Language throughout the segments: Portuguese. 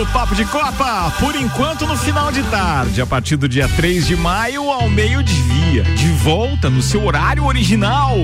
do Papo de Copa. Por enquanto, no final de tarde, a partir do dia 3 de maio ao meio-dia. De volta no seu horário original.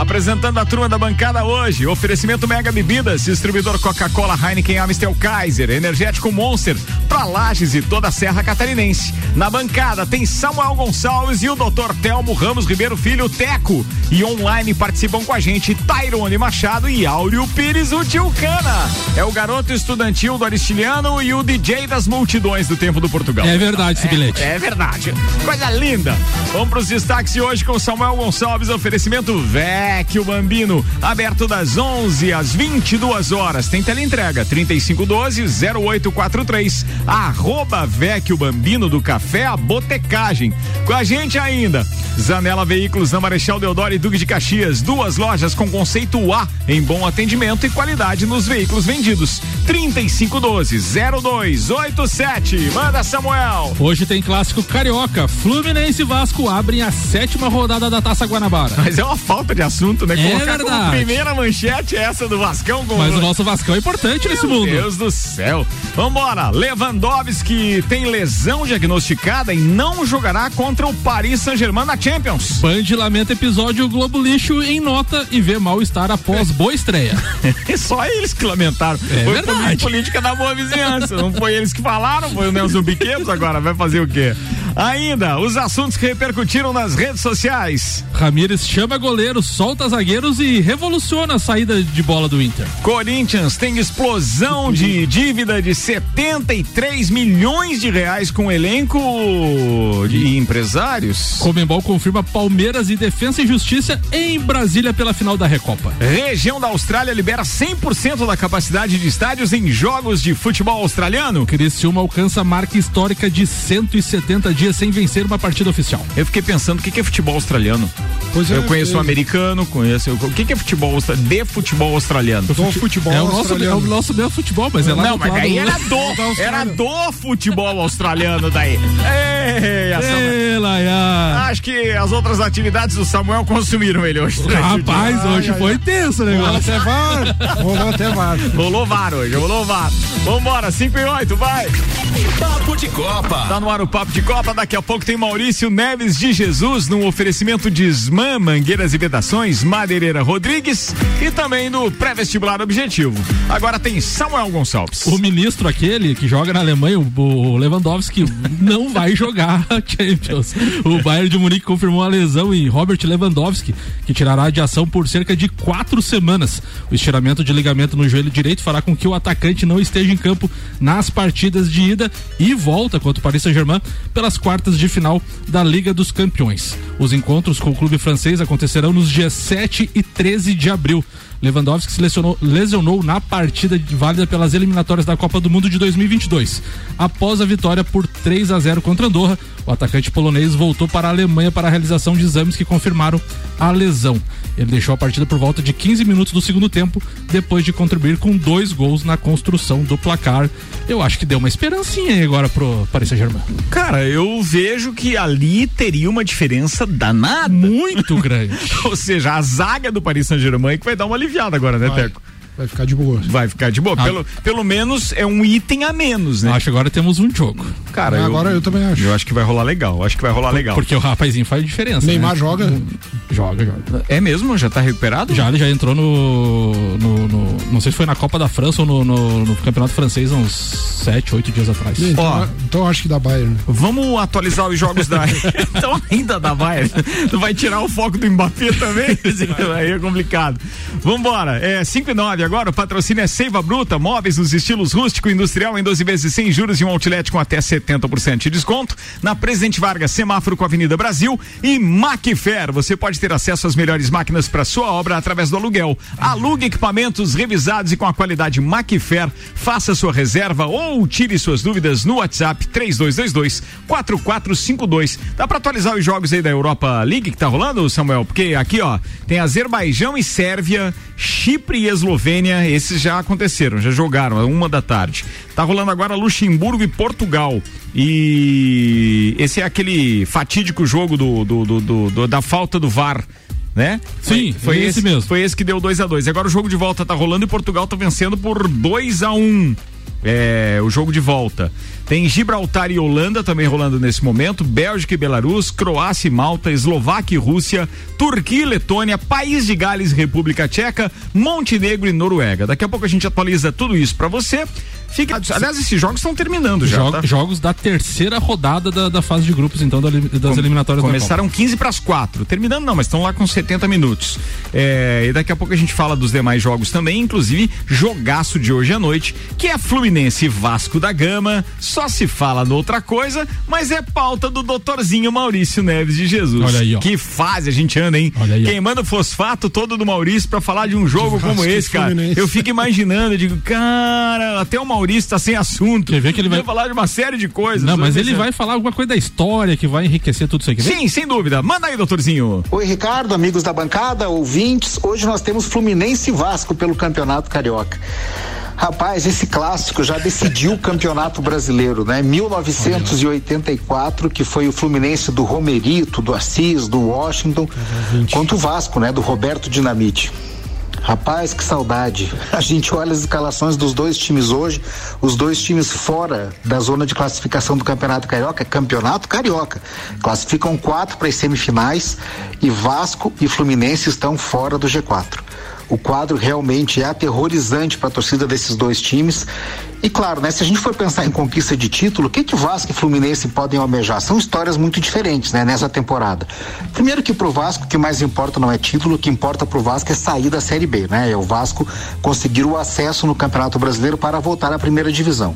Apresentando a turma da bancada hoje. Oferecimento Mega Bebidas, distribuidor Coca-Cola, Heineken, Amstel Kaiser, Energético Monster, pra Lages e toda a Serra Catarinense. Na bancada tem Samuel Gonçalves e o Dr. Telmo Ramos Ribeiro Filho Teco. E online participam com a gente Tairone Machado e Áureo Pires, o Tio Cana. É o garoto estudantil do Aristiliano e o DJ das multidões do tempo do Portugal. É verdade esse bilhete. É, é verdade. Coisa linda. Vamos para os destaques de hoje com Samuel Gonçalves, oferecimento Vecchio Bambino, aberto das 11 às 22 horas. Tem teleentrega 3512 0843. Arroba Vecchio Bambino do Café a Botecagem. Com a gente ainda, Zanela Veículos na Marechal Deodoro e Duque de Caxias, duas lojas com conceito A em bom atendimento e qualidade nos veículos vendidos. 3512-0287. Manda, Samuel. Hoje tem clássico carioca. Fluminense e Vasco abrem a sétima rodada da Taça Guanabara. Mas é uma falta de assunto, né? É Colocar verdade. primeira manchete essa do Vascão. Mas o nosso Vascão é importante nesse Meu mundo. Deus do céu. Vambora. Lewandowski tem lesão diagnosticada e não jogará contra o Paris Saint-Germain na Champions. Band lamenta episódio Globo Lixo em nota e vê mal-estar após boa estreia. É só eles que lamentaram. É foi verdade. política da boa vizinhança. Não foi eles que falaram, foi o Nelson Piquetos agora. Vai fazer o quê? Ainda, os assuntos que repercutiram nas redes sociais. Ramires chama goleiro, solta zagueiros e revoluciona a saída de bola do Inter. Corinthians tem explosão de dívida de 73 milhões de reais com elenco de empresários. Comembol confirma Palmeiras e Defensa e Justiça em Brasília pela final da Recopa. Região da Austrália libera 100% da capacidade de estádios em jogos de futebol australiano. Criciúma alcança marca histórica de 170 dias sem vencer uma partida oficial. Eu fiquei pensando, o que que é futebol australiano? Pois é, eu conheço o é. americano, conheço. O que que é futebol de futebol australiano? Do futebol É o nosso, é o nosso meu futebol, mas é lá Não, mas outro aí lado. era do, era do futebol australiano daí. Ei, essa- Ei, Laia. Acho que as outras atividades do Samuel consumiram ele hoje. Rapaz, Ai, hoje ai, foi ai. tenso o Rolou negócio. até VAR. Rolou até VAR. Rolou VAR hoje, rolou VAR. Vambora, 5 e 8, vai. Papo de Copa. Tá no ar o Papo de Copa, daqui a pouco tem Maurício Neves de Jesus no oferecimento de Sman, Mangueiras e Vedações, Madeireira Rodrigues e também do pré-vestibular Objetivo. Agora tem Samuel Gonçalves. O ministro aquele que joga na Alemanha, o- o Lewandowski, não vai jogar a Champions. O Bayern de Munique confirmou a lesão em Robert Lewandowski, que tirará de ação por cerca de quatro semanas. O estiramento de ligamento no joelho direito fará com que o atacante não esteja em campo nas partidas de ida e volta contra o Paris Saint-Germain pelas quartas de final da Liga dos Campeões. Os encontros com o clube francês acontecerão nos dias 7 e 13 de abril. Lewandowski se lesionou, lesionou na partida válida pelas eliminatórias da Copa do Mundo de 2022. Após a vitória por 3 a 0 contra Andorra, o atacante polonês voltou para a Alemanha para a realização de exames que confirmaram a lesão. Ele deixou a partida por volta de 15 minutos do segundo tempo, depois de contribuir com dois gols na construção do placar. Eu acho que deu uma esperancinha agora pro Paris Saint-Germain. Cara, eu vejo que ali teria uma diferença danada. Muito grande. Ou seja, a zaga do Paris Saint-Germain que vai dar uma aliviada agora, né, Vai. Teco? Vai ficar de boa. Vai ficar de boa. Ah. Pelo, pelo menos é um item a menos, né? Acho que agora temos um jogo. Cara, Agora eu também acho. Eu acho que vai rolar legal. Acho que vai rolar legal. Porque o rapazinho faz diferença. Neymar né? joga. Joga, joga. É mesmo? Já tá recuperado? Já ele já entrou no, no, no- Não sei se foi na Copa da França ou no, no- no Campeonato Francês há uns 7, 8 dias atrás. Então, Ó. então acho que dá Bayern. Vamos atualizar os jogos da. então ainda da Bayern. Tu vai tirar o foco do Mbappé também? Aí é complicado. Vambora. É 5 e 9 agora. O patrocínio é Seiva Bruta. Móveis nos estilos rústico e industrial em 12 vezes sem juros e um outlet com até 70% de desconto. Na Presidente Vargas, semáforo com a Avenida Brasil. E Macfer. Você pode ter acesso às melhores máquinas para sua obra através do aluguel. Alugue equipamentos revisados e com a qualidade Macfer. Faça sua reserva ou tire suas dúvidas no WhatsApp 3222 4452. Dá pra atualizar os jogos aí da Europa League que tá rolando, Samuel? Porque aqui, ó, tem Azerbaijão e Sérvia, Chipre e Eslovênia, esses já aconteceram, já jogaram, é uma da tarde. Tá rolando agora Luxemburgo e Portugal. E esse é aquele fatídico jogo do, do- do- do- da falta do VAR. Né? Sim, foi esse esse mesmo. Foi esse que deu 2 a 2 Agora o jogo de volta tá rolando e Portugal tá vencendo por 2 a 1 um. É, o jogo de volta. Tem Gibraltar e Holanda também rolando nesse momento, Bélgica e Belarus, Croácia e Malta, Eslováquia e Rússia, Turquia e Letônia, País de Gales e República Tcheca, Montenegro e Noruega. Daqui a pouco a gente atualiza tudo isso para você. Fique, aliás, esses jogos estão terminando já. Jo- tá? Jogos da terceira rodada da, da fase de grupos, então, da das eliminatórias Começaram 15 para as 4. Terminando não, mas estão lá com 70 minutos. É, e daqui a pouco a gente fala dos demais jogos também, inclusive jogaço de hoje à noite, que é Fluminense e Vasco da Gama. Só se fala noutra coisa, mas é pauta do doutorzinho Maurício Neves de Jesus. Olha aí, ó. Que fase a gente anda, hein? Olha aí, ó. Queimando o fosfato todo do Maurício para falar de um jogo Vasco como esse, cara. Fluminense. Eu fico imaginando, eu digo, cara, até o Maurício tá sem assunto. Quer ver que ele vai- falar de uma série de coisas. Não, mas Sabe? ele vai falar alguma coisa da história que vai enriquecer tudo isso aqui. Vem? Sim, sem dúvida. Manda aí, doutorzinho. Oi, Ricardo, amigos da bancada, ouvintes. Hoje nós temos Fluminense e Vasco pelo Campeonato Carioca. Rapaz, esse clássico já decidiu o Campeonato Brasileiro, né? 1984, que foi o Fluminense do Romerito, do Assis, do Washington, contra o Vasco, né? Do Roberto Dinamite. Rapaz, que saudade. A gente olha as escalações dos dois times hoje, os dois times fora da zona de classificação do Campeonato Carioca, Campeonato Carioca. Classificam quatro para as semifinais e Vasco e Fluminense estão fora do G4. O quadro realmente é aterrorizante para a torcida desses dois times. E claro, né, se a gente for pensar em conquista de título, o que que Vasco e Fluminense podem almejar? São histórias muito diferentes, né, nessa temporada. Primeiro que pro Vasco o que mais importa não é título, o que importa pro Vasco é sair da Série B, né? É o Vasco conseguir o acesso no Campeonato Brasileiro para voltar à primeira divisão.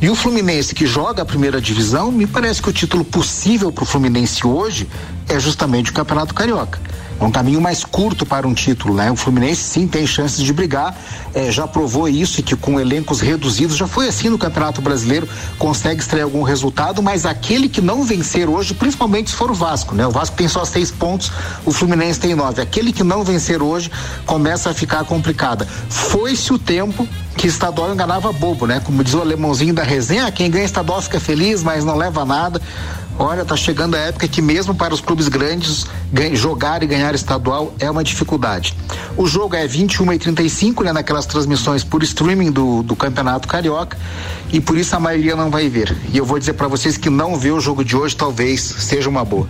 E o Fluminense que joga a primeira divisão, me parece que o título possível pro Fluminense hoje é justamente o Campeonato Carioca. É um caminho mais curto para um título, né? O Fluminense sim tem chances de brigar, eh, já provou isso e que com elencos reduzidos, já foi assim no Campeonato Brasileiro, consegue extrair algum resultado, mas aquele que não vencer hoje, principalmente se for o Vasco, né? O Vasco tem só seis pontos, o Fluminense tem nove. Aquele que não vencer hoje começa a ficar complicada. Foi-se o tempo que estadual enganava bobo, né? Como diz o alemãozinho da resenha, "Ah, quem ganha estadual fica feliz, mas não leva nada. Olha, tá chegando a época que mesmo para os clubes grandes jogar e ganhar estadual é uma dificuldade. O jogo é 21 e 35, né? Naquelas transmissões por streaming do, do Campeonato Carioca e por isso a maioria não vai ver. E eu vou dizer para vocês que não ver o jogo de hoje talvez seja uma boa.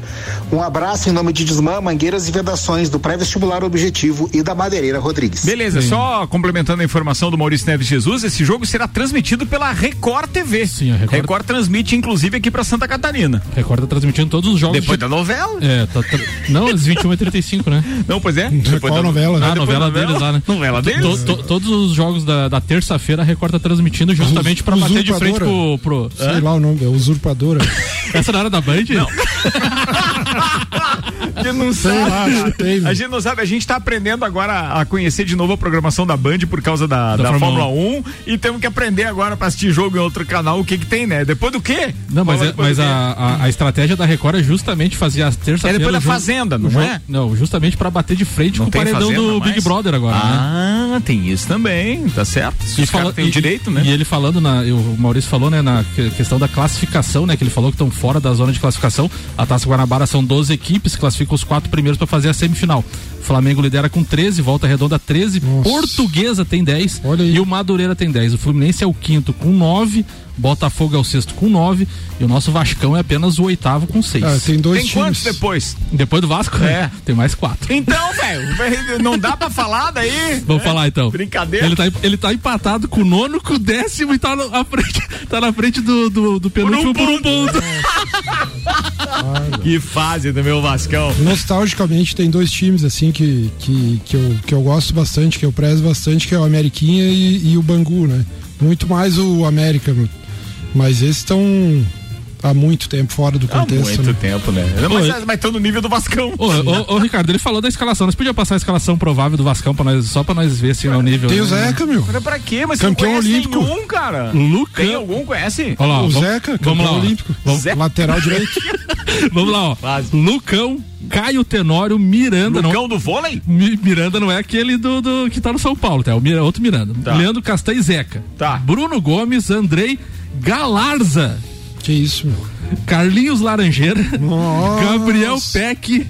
Um abraço em nome de Desmã, Mangueiras e Vedações do Pré-Vestibular Objetivo e da Madeireira Rodrigues. Beleza, só complementando a informação do Maurício Neves Jesus, esse jogo será transmitido pela Record TV. Sim, a Record- transmite inclusive aqui pra Santa Catarina. Record tá transmitindo todos os jogos. Depois de- da novela? É, tá, tá- Não, às 21 e 35 né? Não, pois é. Depois Qual da- novela? Ah, novela da deles lá, né? Novela To- deles? to- todos os jogos da, da terça-feira a Record tá transmitindo justamente pra bater de frente pro. pro- Sei lá o nome, é usurpadora. Essa não era da Band? Não. A gente não sabe. lá, que. A gente não sabe, a gente tá aprendendo agora a conhecer de novo a programação da Band por causa da, da, Da Fórmula, Fórmula 1 e temos que aprender agora pra assistir jogo em outro canal o que que tem, né? Depois do quê? Não, mas, Fala é- mas a, a, a estratégia da Record é justamente fazer as É terça-feira. depois da jogo- Fazenda, não jogo- é? Não, justamente pra bater de frente Não com o tem paredão do mais? Big Brother agora, né? Ah, tem isso também, tá certo. Os caras têm o direito, né? E ele falando, na, o Maurício falou, né, na que- questão da classificação, né, que ele falou que estão fora da zona de classificação. A Taça Guanabara são 12 equipes, classificam os quatro primeiros para fazer a semifinal. O Flamengo lidera com 13, Volta Redonda 13, Nossa. Portuguesa tem 10 Olha aí. e o Madureira tem 10. O Fluminense é o quinto com 9, Botafogo é o sexto com 9 e o nosso Vascão é apenas o oitavo com 6. Ah, tem dois Tem times. quantos depois? Depois do Vasco, É. tem mais quatro. Então, velho, não dá pra falar daí? Vamos É, falar então. Brincadeira. Ele tá, ele tá empatado com o nono, com o décimo e tá no- frente, tá na frente do, do, do penúltimo por um ponto. Que fase do meu Vascão. Nostalgicamente tem dois times assim que, que, que, eu, que eu gosto bastante, que eu prezo bastante, que é o Ameriquinha e, e o Bangu, né? Muito mais o América, mas esses estão há muito tempo fora do Há contexto. muito né? tempo, né? Mas, mas estão no nível do Vascão. Ô, ô, ô, Ricardo, ele falou da escalação. Nós podíamos passar a escalação provável do Vascão pra nós, só pra nós ver assim o nível. Tem o né? Zeca, meu. Mas pra quê? Mas Campeão você não conhece olímpico. nenhum, cara. Tem algum, conhece? Olha lá, O vamos- Zeca, vamos lá, campeão olímpico. Vamos- Lateral direito. Vamos lá, ó. Quase. Lucão, Caio Tenório, Miranda. Não, Lucão do vôlei? Mi- Miranda não é aquele do, do- que tá no São Paulo, tá? É o Mira- outro Miranda. Tá. Leandro Castanho e Zeca. Tá. Bruno Gomes, Andrei Galarza. Que isso, meu. Carlinhos Laranjeira. Nossa. Gabriel Peck.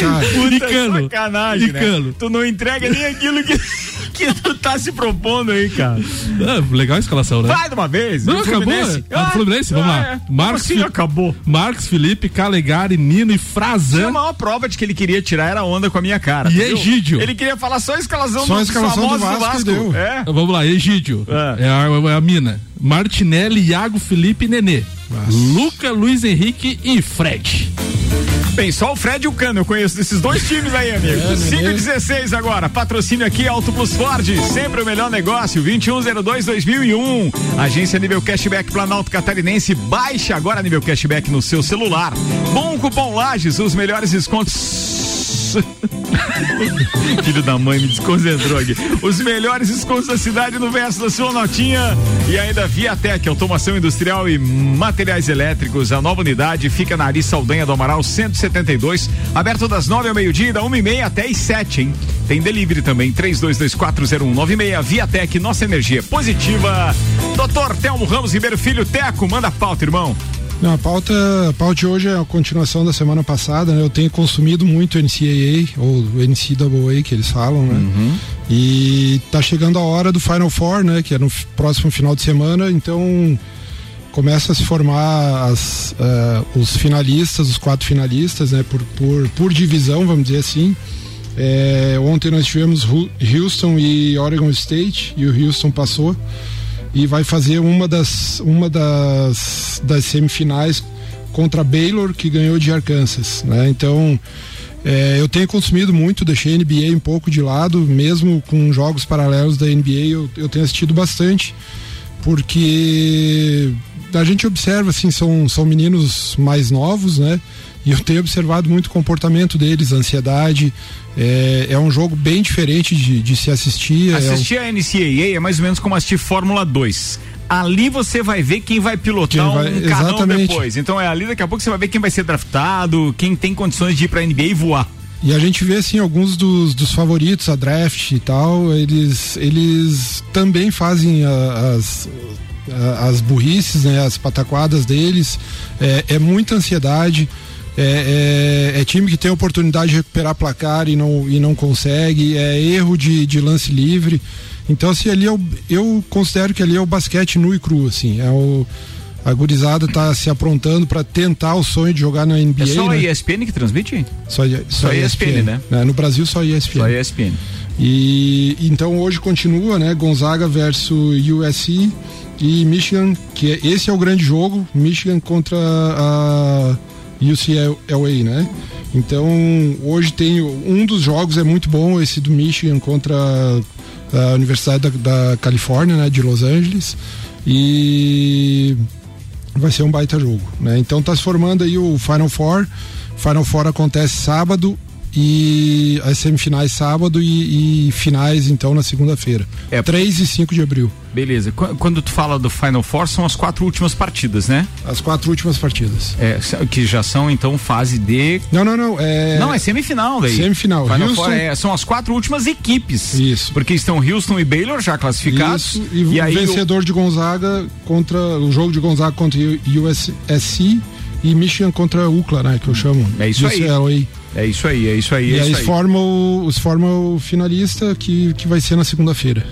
Cara, e Cano. sacanagem, E né? Tu não entrega nem aquilo que... que tu tá se propondo aí, cara? Ah, legal a escalação, né? Vai de uma vez. Não, do acabou. Fluminense. Ah, do Fluminense, vamos lá. é. Marcos assim acabou? Marcos Felipe, Calegari, Nino e A Frazan. maior prova de que ele queria tirar era a onda com a minha cara. E viu? Egídio. Ele queria falar só a escalação, Só a dos escalação do Vasco e deu. É. Vamos lá, Egídio. É. É, a, é a mina. Martinelli, Iago, Felipe e Nenê. Luca, Luiz Henrique e Fred. Bem, só o Fred e o Cano eu conheço desses dois times aí, amigo. 5 e 16 agora. Patrocínio aqui Auto Plus Ford. Sempre o melhor negócio. 2102-2001. Agência nível cashback Planalto Catarinense. Baixe agora nível cashback no seu celular. Bom cupom Lages, os melhores descontos. Filho da mãe me desconcentrou aqui. Os melhores descontos da cidade no verso da sua notinha. E ainda Viatec, automação industrial e materiais elétricos. A nova unidade fica na Ari Saldanha do Amaral 172. Aberto das 9 ao meio-dia, da 1 e meia até as 7, hein? Tem delivery também, 32240196. Viatec, nossa energia positiva. Doutor Telmo Ramos Ribeiro Filho, Teco, manda pauta, irmão. Não, a pauta, a pauta de hoje é a continuação da semana passada, né? Eu tenho consumido muito NCAA, ou NCAA que eles falam, né? E tá chegando a hora do Final Four, né? Que é no próximo final de semana, então começa a se formar as, eh, os finalistas, os quatro finalistas, né? Por, por, por divisão, vamos dizer assim. Eh, ontem nós tivemos Houston e Oregon State, e o Houston passou e vai fazer uma das uma das, das semifinais contra Baylor que ganhou de Arkansas, né? Então é, eu tenho consumido muito, deixei a NBA um pouco de lado, mesmo com jogos paralelos da NBA eu, eu tenho assistido bastante, porque a gente observa assim são são meninos mais novos, né? E eu tenho observado muito o comportamento deles, a ansiedade. É, é um jogo bem diferente de, de se assistir. é um- Assistir a NCAA é mais ou menos como assistir Fórmula 2. Ali você vai ver quem vai pilotar Quem vai- um carrão exatamente. depois. Então é ali daqui a pouco você vai ver quem vai ser draftado, quem tem condições de ir pra NBA e voar. E a gente vê assim alguns dos, dos favoritos a draft e tal, eles eles também fazem a- as as burrices, né, as pataquadas deles. É, é muita ansiedade. É, é- é time que tem a oportunidade de recuperar placar e não, e não consegue. É erro de, de lance livre. Então, assim, ali é o- eu considero que ali é o basquete nu e cru, assim. É o, a gurizada tá se aprontando para tentar o sonho de jogar na NBA. É só a né? ESPN que transmite? Só, Só ESPN, né? É, no Brasil só ESPN. Só a ESPN. E então hoje continua, né? Gonzaga versus USC e Michigan, que é, esse é o grande jogo, Michigan contra a UCLA, né? Então hoje tem um dos jogos é muito bom, esse do Michigan contra a Universidade da, da Califórnia, né? De Los Angeles e vai ser um baita jogo, né? Então tá se formando aí o Final Four. Final Four acontece sábado e as semifinais sábado e, e finais então na segunda-feira. É. 3 e 5 de abril. Beleza. Qu- Quando tu fala do Final Four, são as quatro últimas partidas, né? As quatro últimas partidas. É, que já são então fase de. Não, não, não. É... Não, é semifinal daí. Semifinal. Final Houston- Four é- são as quatro últimas equipes. Isso. Porque estão Houston e Baylor já classificados. Isso, e, o aí o- vencedor de Gonzaga contra o jogo de Gonzaga contra o USC e Michigan contra UCLA, né, que eu chamo. É isso aí. UCLA. É isso aí, é isso aí. E é aí isso aí. forma o, os forma o finalista que, que vai ser na segunda-feira.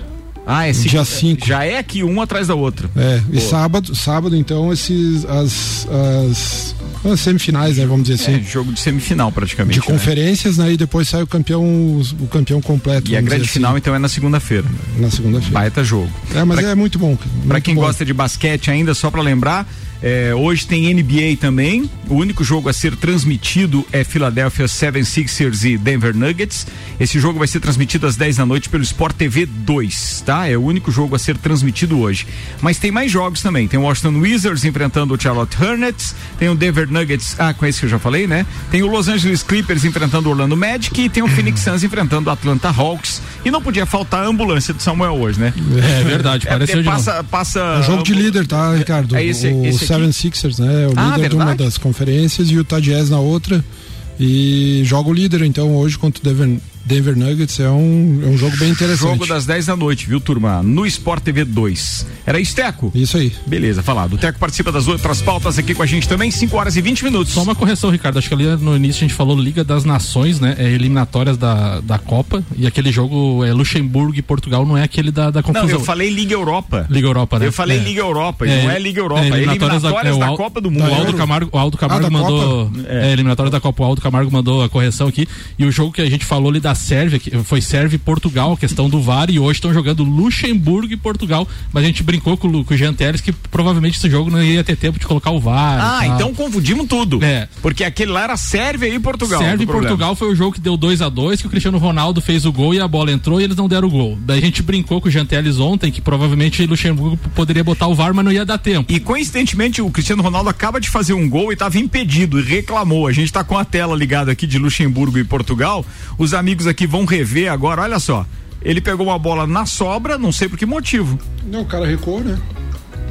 Ah, é dia cinco. Já é aqui um atrás da outra. É, e Boa. sábado, sábado então esses as, as, as semifinais, né, vamos dizer É, assim, jogo de semifinal praticamente. de né? conferências, né, e depois sai o campeão o campeão completo. E a grande dizer final assim, então é na segunda-feira. na segunda-feira. Baita jogo. É, mas Pra- é muito bom. Pra muito quem bom. gosta de basquete ainda, só pra lembrar, é, hoje tem NBA também. O único jogo a ser transmitido é Philadelphia 76ers e Denver Nuggets. Esse jogo vai ser transmitido às 10 da noite pelo Sport TV 2, tá? É o único jogo a ser transmitido hoje. Mas tem mais jogos também. Tem o Washington Wizards enfrentando o Charlotte Hornets, tem o Denver Nuggets, ah, com esse que eu já falei, né? Tem o Los Angeles Clippers enfrentando o Orlando Magic e tem o Phoenix Suns enfrentando o Atlanta Hawks. E não podia faltar a ambulância do Samuel hoje, né? É verdade, É, pareceu de novo. passa, passa É um jogo de líder, tá, Ricardo? É esse- o esse? Seven Sixers, né? É o Ah, líder de uma das conferências e o Utah Jazz na outra. E joga o líder, então, hoje contra o Denver, Denver Nuggets é um, é um jogo bem interessante. Jogo das 10 da noite, viu, turma? No Sport TV 2. Era isso, Teco? Isso aí. Beleza, falado. O Teco participa das outras pautas aqui com a gente também, 5 horas e 20 minutos. Só uma correção, Ricardo. Acho que ali no início a gente falou Liga das Nações, né? É eliminatórias da, da Copa. E aquele jogo é Luxemburgo e Portugal, não é aquele da, da confusão. Não, eu falei Liga Europa. Liga Europa, né? Eu falei é. Liga Europa, é, não é Liga Europa. É eliminatórias, eliminatórias da, da, da, Copa do Mundo. O Aldo Camargo, o Aldo Camargo ah, mandou. Copa? É. eliminatórias da Copa. O Aldo Camargo mandou a correção aqui. E o jogo que a gente falou ali da Sérvia, que foi Sérvia e Portugal, a questão do VAR, e hoje estão jogando Luxemburgo e Portugal. Mas a gente brincou com, com o Jean que provavelmente esse jogo não ia ter tempo de colocar o VAR. Ah, então confundimos tudo. É. Porque aquele lá era Sérvia e Portugal. Sérvia e Portugal foi o jogo que deu 2 a 2 que o Cristiano Ronaldo fez o gol e a bola entrou e eles não deram o gol. Daí a gente brincou com o Jean ontem que provavelmente Luxemburgo poderia botar o VAR, mas não ia dar tempo. E coincidentemente o Cristiano Ronaldo acaba de fazer um gol e estava impedido e reclamou. A gente está com a tela ligada aqui de Luxemburgo e Portugal. Os amigos aqui vão rever agora, olha só. Ele pegou uma bola na sobra, não sei por que motivo. Não, o cara recuou, né?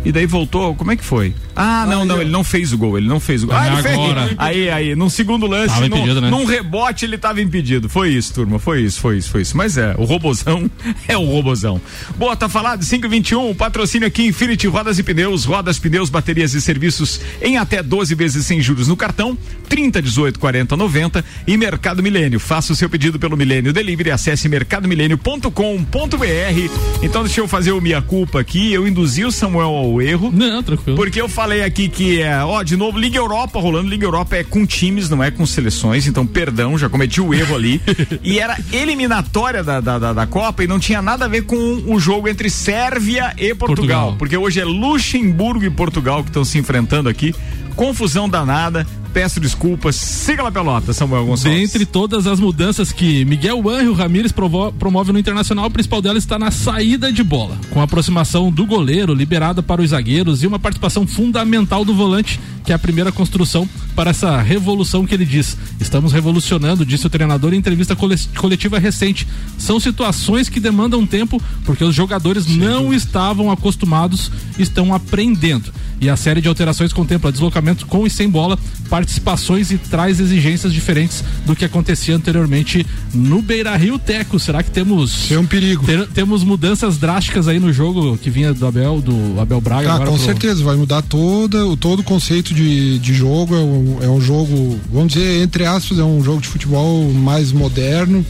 E daí voltou, como é que foi? Ah, não, Aí, não, ó. ele não fez o gol, ele não fez o gol. Ah, Ah, ele fez. agora. Aí, aí, num segundo lance, Tava num, impedido, né? num rebote ele tava impedido. Foi isso, turma, foi isso, foi isso, foi isso. Mas é, o robozão é o robozão. Boa, tá falado, 521, o patrocínio aqui Infinity Rodas e Pneus, rodas, pneus, baterias e serviços em até 12 vezes sem juros no cartão, 30, 18, 40, 90 e Mercado Milênio. Faça o seu pedido pelo Milênio Delivery, acesse mercadomilênio.com.br. Então deixa eu fazer o minha culpa aqui, eu induzi o Samuel ao erro. Não, tranquilo. Porque eu falei aqui que é, ó, de novo, Liga Europa rolando. Liga Europa é com times, não é com seleções. Então, perdão, já cometi o erro ali. e era eliminatória da, da, da, da Copa e não tinha nada a ver com o jogo entre Sérvia e Portugal. Portugal. Porque hoje é Luxemburgo e Portugal que estão se enfrentando aqui. Confusão danada. Peço desculpas. Siga lá pelota, Samuel Gonçalves. Dentre todas as mudanças que Miguel Ángel Ramírez promove no Internacional, o principal dela está na saída de bola, com a aproximação do goleiro liberada para os zagueiros e uma participação fundamental do volante, que é a primeira construção para essa revolução que ele diz. Estamos revolucionando, disse o treinador em entrevista cole- coletiva recente. São situações que demandam tempo porque os jogadores não estavam acostumados, estão aprendendo. E a série de alterações contempla deslocamento com e sem bola, participações e traz exigências diferentes do que acontecia anteriormente no Beira Rio Teco. Será que temos é um perigo. ter- temos mudanças drásticas aí no jogo que vinha do Abel, do Abel Braga Ah, com pro- certeza, vai mudar toda, todo o conceito de, de jogo. É um, é um jogo, vamos dizer, entre aspas, é um jogo de futebol mais moderno.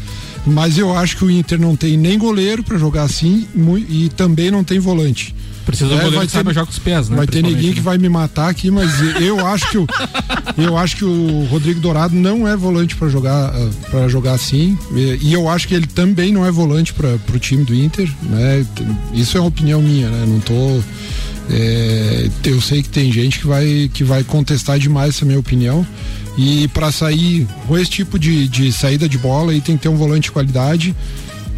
Mas eu acho que o Inter não tem nem goleiro para jogar assim e também não tem volante. Precisa do É, goleiro que saiba ter- jogar com os pés, né? Vai ter ninguém que né? vai me matar aqui, mas eu acho que o, eu acho que o Rodrigo Dourado não é volante para jogar para jogar assim e, e eu acho que ele também não é volante para o time do Inter, né? Isso é uma opinião minha, né? Não tô é, eu sei que tem gente que vai que vai contestar demais essa minha opinião e para sair com esse tipo de, de saída de bola aí tem que ter um volante de qualidade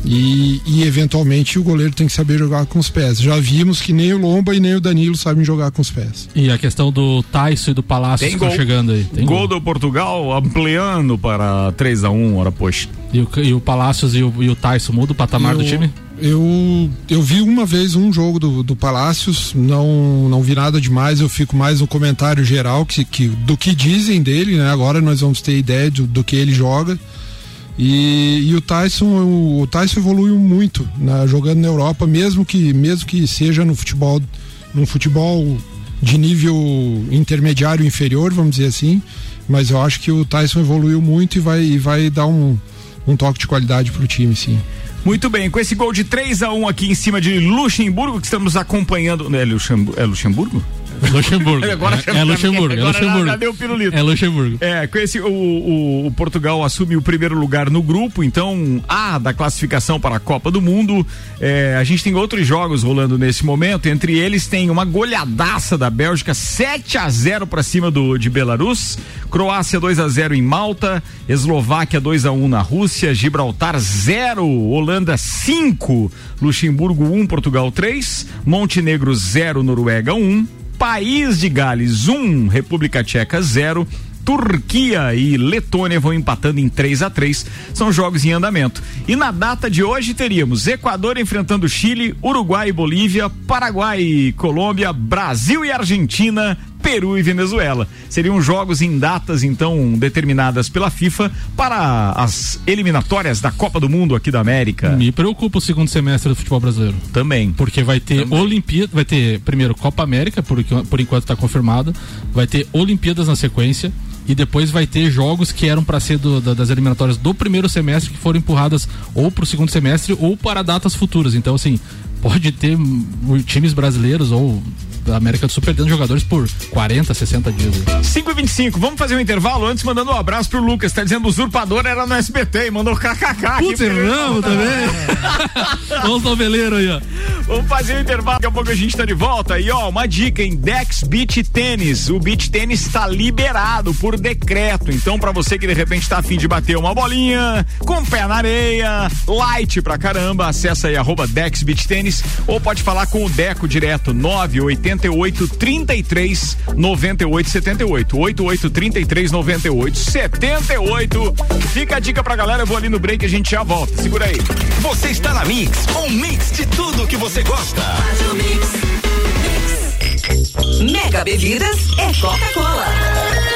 e, e, eventualmente o goleiro tem que saber jogar com os pés. Já vimos que nem o Lomba e nem o Danilo sabem jogar com os pés. E a questão do Tyson e do Palácio Tem estão gol. chegando aí. Tem Gol do Portugal ampliando para 3 a 1 ora poxa. E o, e o Palácios e o, e o Tyson muda o patamar eu, do time? Eu, eu vi uma vez um jogo do, do Palácios, não, não vi nada demais, eu fico mais no comentário geral que, que, do que dizem dele, né? Agora nós vamos ter ideia do, do que ele joga. E, e o Tyson, o, o Tyson evoluiu muito na, jogando na Europa, mesmo que, mesmo que seja no futebol, no futebol de nível intermediário inferior, vamos dizer assim. Mas eu acho que o Tyson evoluiu muito e vai, e vai dar um, um toque de qualidade pro time, sim. Muito bem, com esse gol de 3 a 1 aqui em cima de Luxemburgo, que estamos acompanhando. É Luxemburgo? É Luxemburgo? Luxemburgo. Agora é, é Luxemburgo. É agora já- Luxemburgo. já deu pirulito. É Luxemburgo. É, com esse, o, o- o Portugal assume o primeiro lugar no grupo, então A da classificação para a Copa do Mundo. É, a gente tem outros jogos rolando nesse momento, entre eles tem uma goleadaça da Bélgica, 7 a 0 para cima do de Belarus, Croácia 2 a 0 em Malta, Eslováquia 2 a 1 na Rússia, Gibraltar 0, Holanda 5, Luxemburgo 1, Portugal 3, Montenegro 0, Noruega 1, País de Gales 1, República Tcheca 0, Turquia e Letônia vão empatando em 3 a 3 São jogos em andamento. E na data de hoje teríamos Equador enfrentando Chile, Uruguai e Bolívia, Paraguai e Colômbia, Brasil e Argentina, Peru e Venezuela. Seriam jogos em datas então determinadas pela FIFA para as eliminatórias da Copa do Mundo aqui da América. Me preocupa o segundo semestre do futebol brasileiro. Também. Porque vai ter Olimpíada, vai ter primeiro Copa América, por, por enquanto está confirmado, vai ter Olimpíadas na sequência e depois vai ter jogos que eram para ser do, da, das eliminatórias do primeiro semestre que foram empurradas ou para o segundo semestre ou para datas futuras. Então, assim, pode ter times brasileiros ou da América do Sul perdendo jogadores por 40, 60 dias. 5 e 25 vamos fazer um intervalo antes mandando um abraço pro Lucas, tá dizendo usurpador era no SBT e mandou kkk. Putz, erramos também. Vamos noveleiro aí, ó. Vamos fazer um intervalo, daqui a pouco a gente tá de volta. E ó, uma dica em Dex Beach Tênis. O Beach Tênis está liberado por decreto. Então, para você que de repente tá afim de bater uma bolinha, com pé na areia, light pra caramba, acessa aí arroba Dex Beach Tênis ou pode falar com o Deco direto 980 88 33 98 78. 88 33 98 78. Fica a dica pra galera, eu vou ali no break e a gente já volta. Segura aí. Você está na Mix, um mix de tudo que você gosta. Mega Bebidas é Coca-Cola.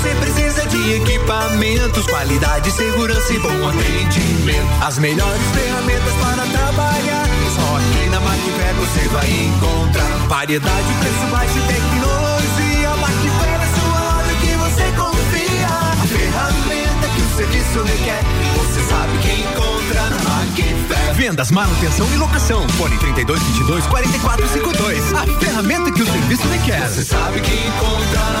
você precisa de equipamentos, qualidade, segurança e bom atendimento. As melhores ferramentas para trabalhar. Só aqui na Macfer você vai encontrar. Variedade, preço baixo e tecnologia. Macfer é sua loja que você confia. A ferramenta que o serviço requer. Você sabe que encontra na Macfer. Vendas, manutenção e locação. Fone 3222 4452. A ferramenta que o serviço requer. Você sabe que encontra na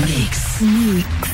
mix, mix.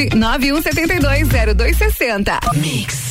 991720260.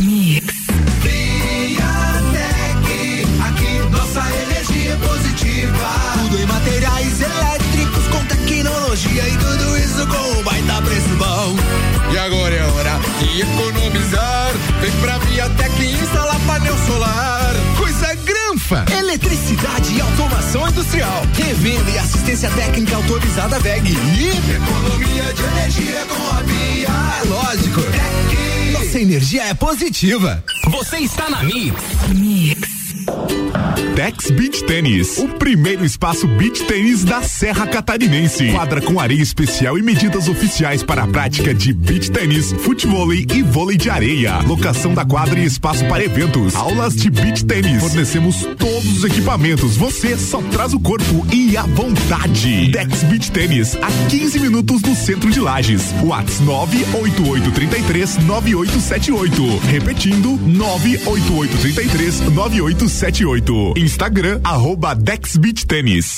Friatec, aqui nossa energia positiva. Tudo em materiais elétricos com tecnologia e tudo isso com um baita preço bom. E agora é hora de economizar. Vem pra Viatec e instalar painel solar. Coisa granfa. Eletricidade e automação industrial. Revenda e assistência técnica autorizada VEG. Economia de energia com a Via. É lógico. Nossa energia é positiva. Você está na Mix. Dex Beach Tênis, o primeiro espaço beach tênis da Serra Catarinense. Quadra com areia especial e medidas oficiais para a prática de beach tênis, futebol e vôlei de areia. Locação da quadra e espaço para eventos. Aulas de beach tênis. Fornecemos todos os equipamentos. Você só traz o corpo e a vontade. Dex Beach Tênis, a 15 minutos do centro de Lages. Whats 98833 9878. Repetindo, 98833 9878. 98. Instagram, arroba Dex Beach Tênis.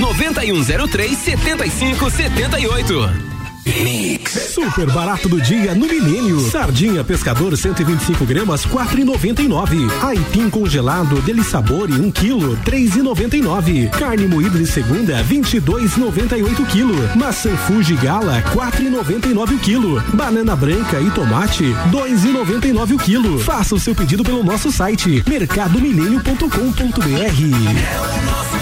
99103 7578. Super barato do dia no Milênio. Sardinha pescador 125 gramas 4,99. Aipim congelado dele sabor 1 quilo 3,99. Carne moída de segunda 22,98 quilo. Maçã Fuji Gala 4,99 o quilo. Banana branca e tomate 2,99 o quilo. Faça o seu pedido pelo nosso site mercadomilênio.com.br.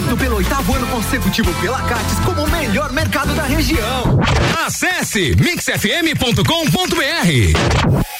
Eleito pelo oitavo ano consecutivo pela Cates como o melhor mercado da região. Acesse mixfm.com.br.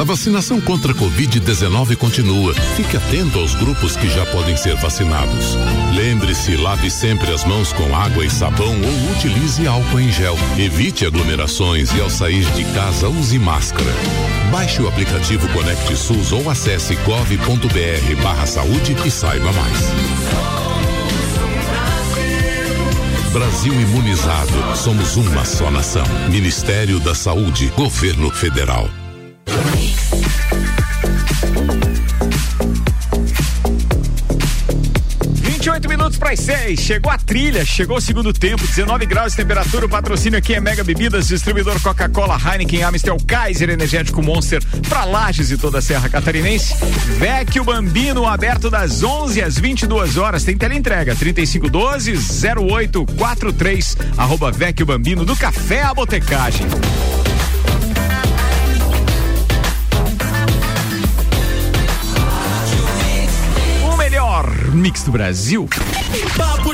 A vacinação contra a Covid-19 continua. Fique atento aos grupos que já podem ser vacinados. Lembre-se, lave sempre as mãos com água e sabão ou utilize álcool em gel. Evite aglomerações e ao sair de casa use máscara. Baixe o aplicativo Conecte SUS ou acesse gov.br barra saúde e saiba mais. Brasil imunizado. Somos uma só nação. Ministério da Saúde. Governo Federal. 28 minutos para as 6. Chegou a trilha, chegou o segundo tempo, 19 graus de temperatura. O patrocínio aqui é Mega Bebidas, distribuidor Coca-Cola, Heineken, Amstel, Kaiser, Energético Monster, para Lages e toda a Serra Catarinense. Vecchio Bambino, aberto das 11 às 22 horas. Tem teleentrega 3512 0843. Arroba Vecchio Bambino do Café à Botecagem. Mix do Brasil.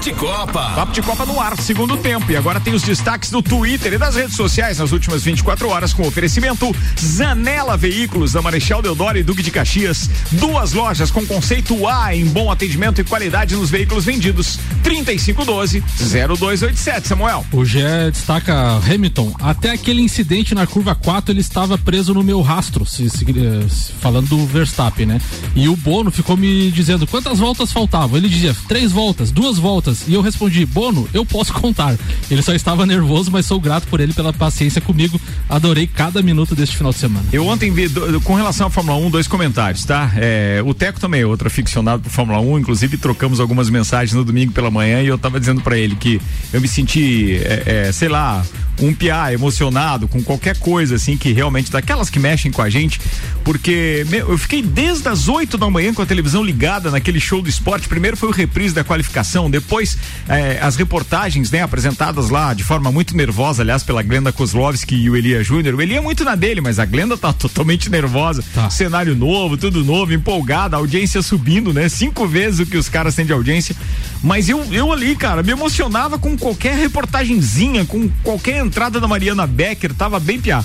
Papo de Copa. Papo de Copa no ar, segundo tempo. E agora tem os destaques do Twitter e das redes sociais nas últimas 24 horas com oferecimento Zanela Veículos da Marechal Deodoro e Duque de Caxias. Duas lojas com conceito A em bom atendimento e qualidade nos veículos vendidos. 3512 0287, Samuel. O GE destaca Hamilton. Até aquele incidente na curva 4, ele estava preso no meu rastro, se, se, se- falando do Verstappen, né? E o Bono ficou me dizendo quantas voltas faltavam. Ele dizia três voltas, duas voltas. E eu respondi, Bono, eu posso contar. Ele só estava nervoso, mas sou grato por ele pela paciência comigo. Adorei cada minuto deste final de semana. Eu ontem vi, com relação à Fórmula 1, dois comentários, tá? É, o Teco também é outro aficionado por Fórmula 1, inclusive trocamos algumas mensagens no domingo pela manhã e eu tava dizendo pra ele que eu me senti, é, é, sei lá, um piá emocionado com qualquer coisa assim que realmente daquelas que mexem com a gente, porque meu, eu fiquei desde as 8 da manhã com a televisão ligada naquele show do esporte. Primeiro foi o reprise da qualificação, depois é, as reportagens, né, apresentadas lá de forma muito nervosa, aliás, pela Glenda Kozlovski e o Elia Júnior. O Elia é muito na dele, mas a Glenda tá totalmente nervosa. Cenário novo, tudo novo, empolgada, audiência subindo, né? Cinco vezes o que os caras têm de audiência. Mas eu, eu ali, cara, me emocionava com qualquer reportagenzinha, com qualquer entrada da Mariana Becker, tava bem piá.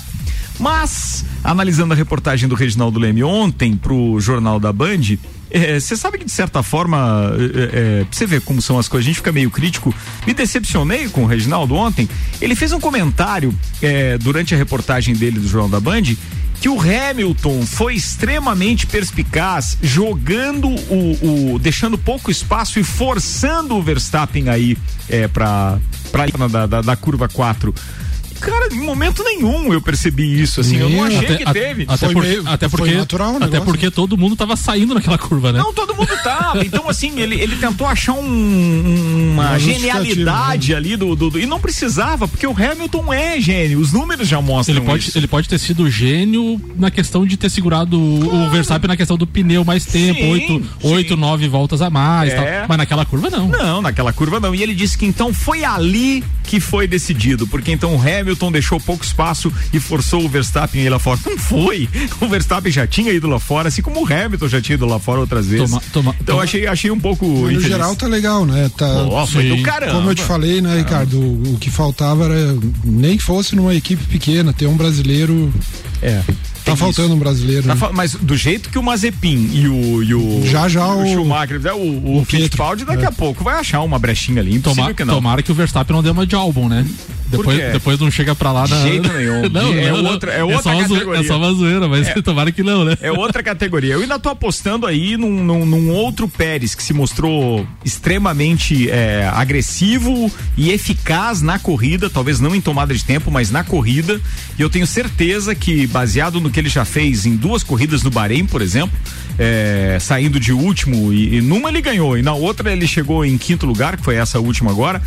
Mas, analisando a reportagem do Reginaldo Leme ontem pro Jornal da Band, você sabe que de certa forma, é, é, pra você ver como são as coisas, a gente fica meio crítico. Me decepcionei com o Reginaldo ontem. Ele fez um comentário é, durante a reportagem dele do Jornal da Band que o Hamilton foi extremamente perspicaz, jogando o, o deixando pouco espaço e forçando o Verstappen aí é, para para da, da, da curva 4. Cara, em momento nenhum eu percebi isso, assim, eu não achei até, que a- teve. Até, por- até porque, até porque todo mundo tava saindo naquela curva, né? Não, todo mundo tava. Então, assim, ele, ele tentou achar um- uma Uma genialidade ali do, do- do- E não precisava, porque o Hamilton é gênio. Os números já mostram Ele pode, isso. ele pode ter sido gênio na questão de ter segurado o- o Verstappen na questão do pneu mais tempo, Sim, oito, sim. oito, nove voltas a mais, É. tal. mas naquela curva não. Não, naquela curva não. E ele disse que então foi ali que foi decidido, porque então o Hamilton deixou pouco espaço e forçou o Verstappen a ir lá fora. Não foi. O Verstappen já tinha ido lá fora, assim como o Hamilton já tinha ido lá fora outras vezes. Toma- toma- então toma- achei, achei um pouco. Mas no infeliz. geral tá legal, né? Tá, Ó, foi do caramba. Como eu te falei, né, Ricardo? O, o que faltava era nem que fosse numa equipe pequena, ter um brasileiro. É. Tá faltando um brasileiro. Tá né? fa- mas do jeito que o Mazepin e o, e o Já, já o, o- Schumacher, né, o, o, o. Fittipaldi daqui É. a pouco vai achar uma brechinha ali. Tomara, que não. tomara que o Verstappen não dê uma de álbum, né? Depois, depois não chega pra lá De na. jeito nenhum. Não, É não, outra- é outra só uma zoe- categoria. é só uma zoeira, mas É. tomara que não, né? É outra categoria. Eu ainda tô apostando aí num, num- num outro Pérez que se mostrou extremamente é, agressivo e eficaz na corrida, talvez não em tomada de tempo, mas na corrida. E eu tenho certeza que, baseado no que ele já fez em duas corridas no Bahrein, por exemplo, é, saindo de último, e, e numa ele ganhou, e na outra ele chegou em quinto lugar, que foi essa última agora.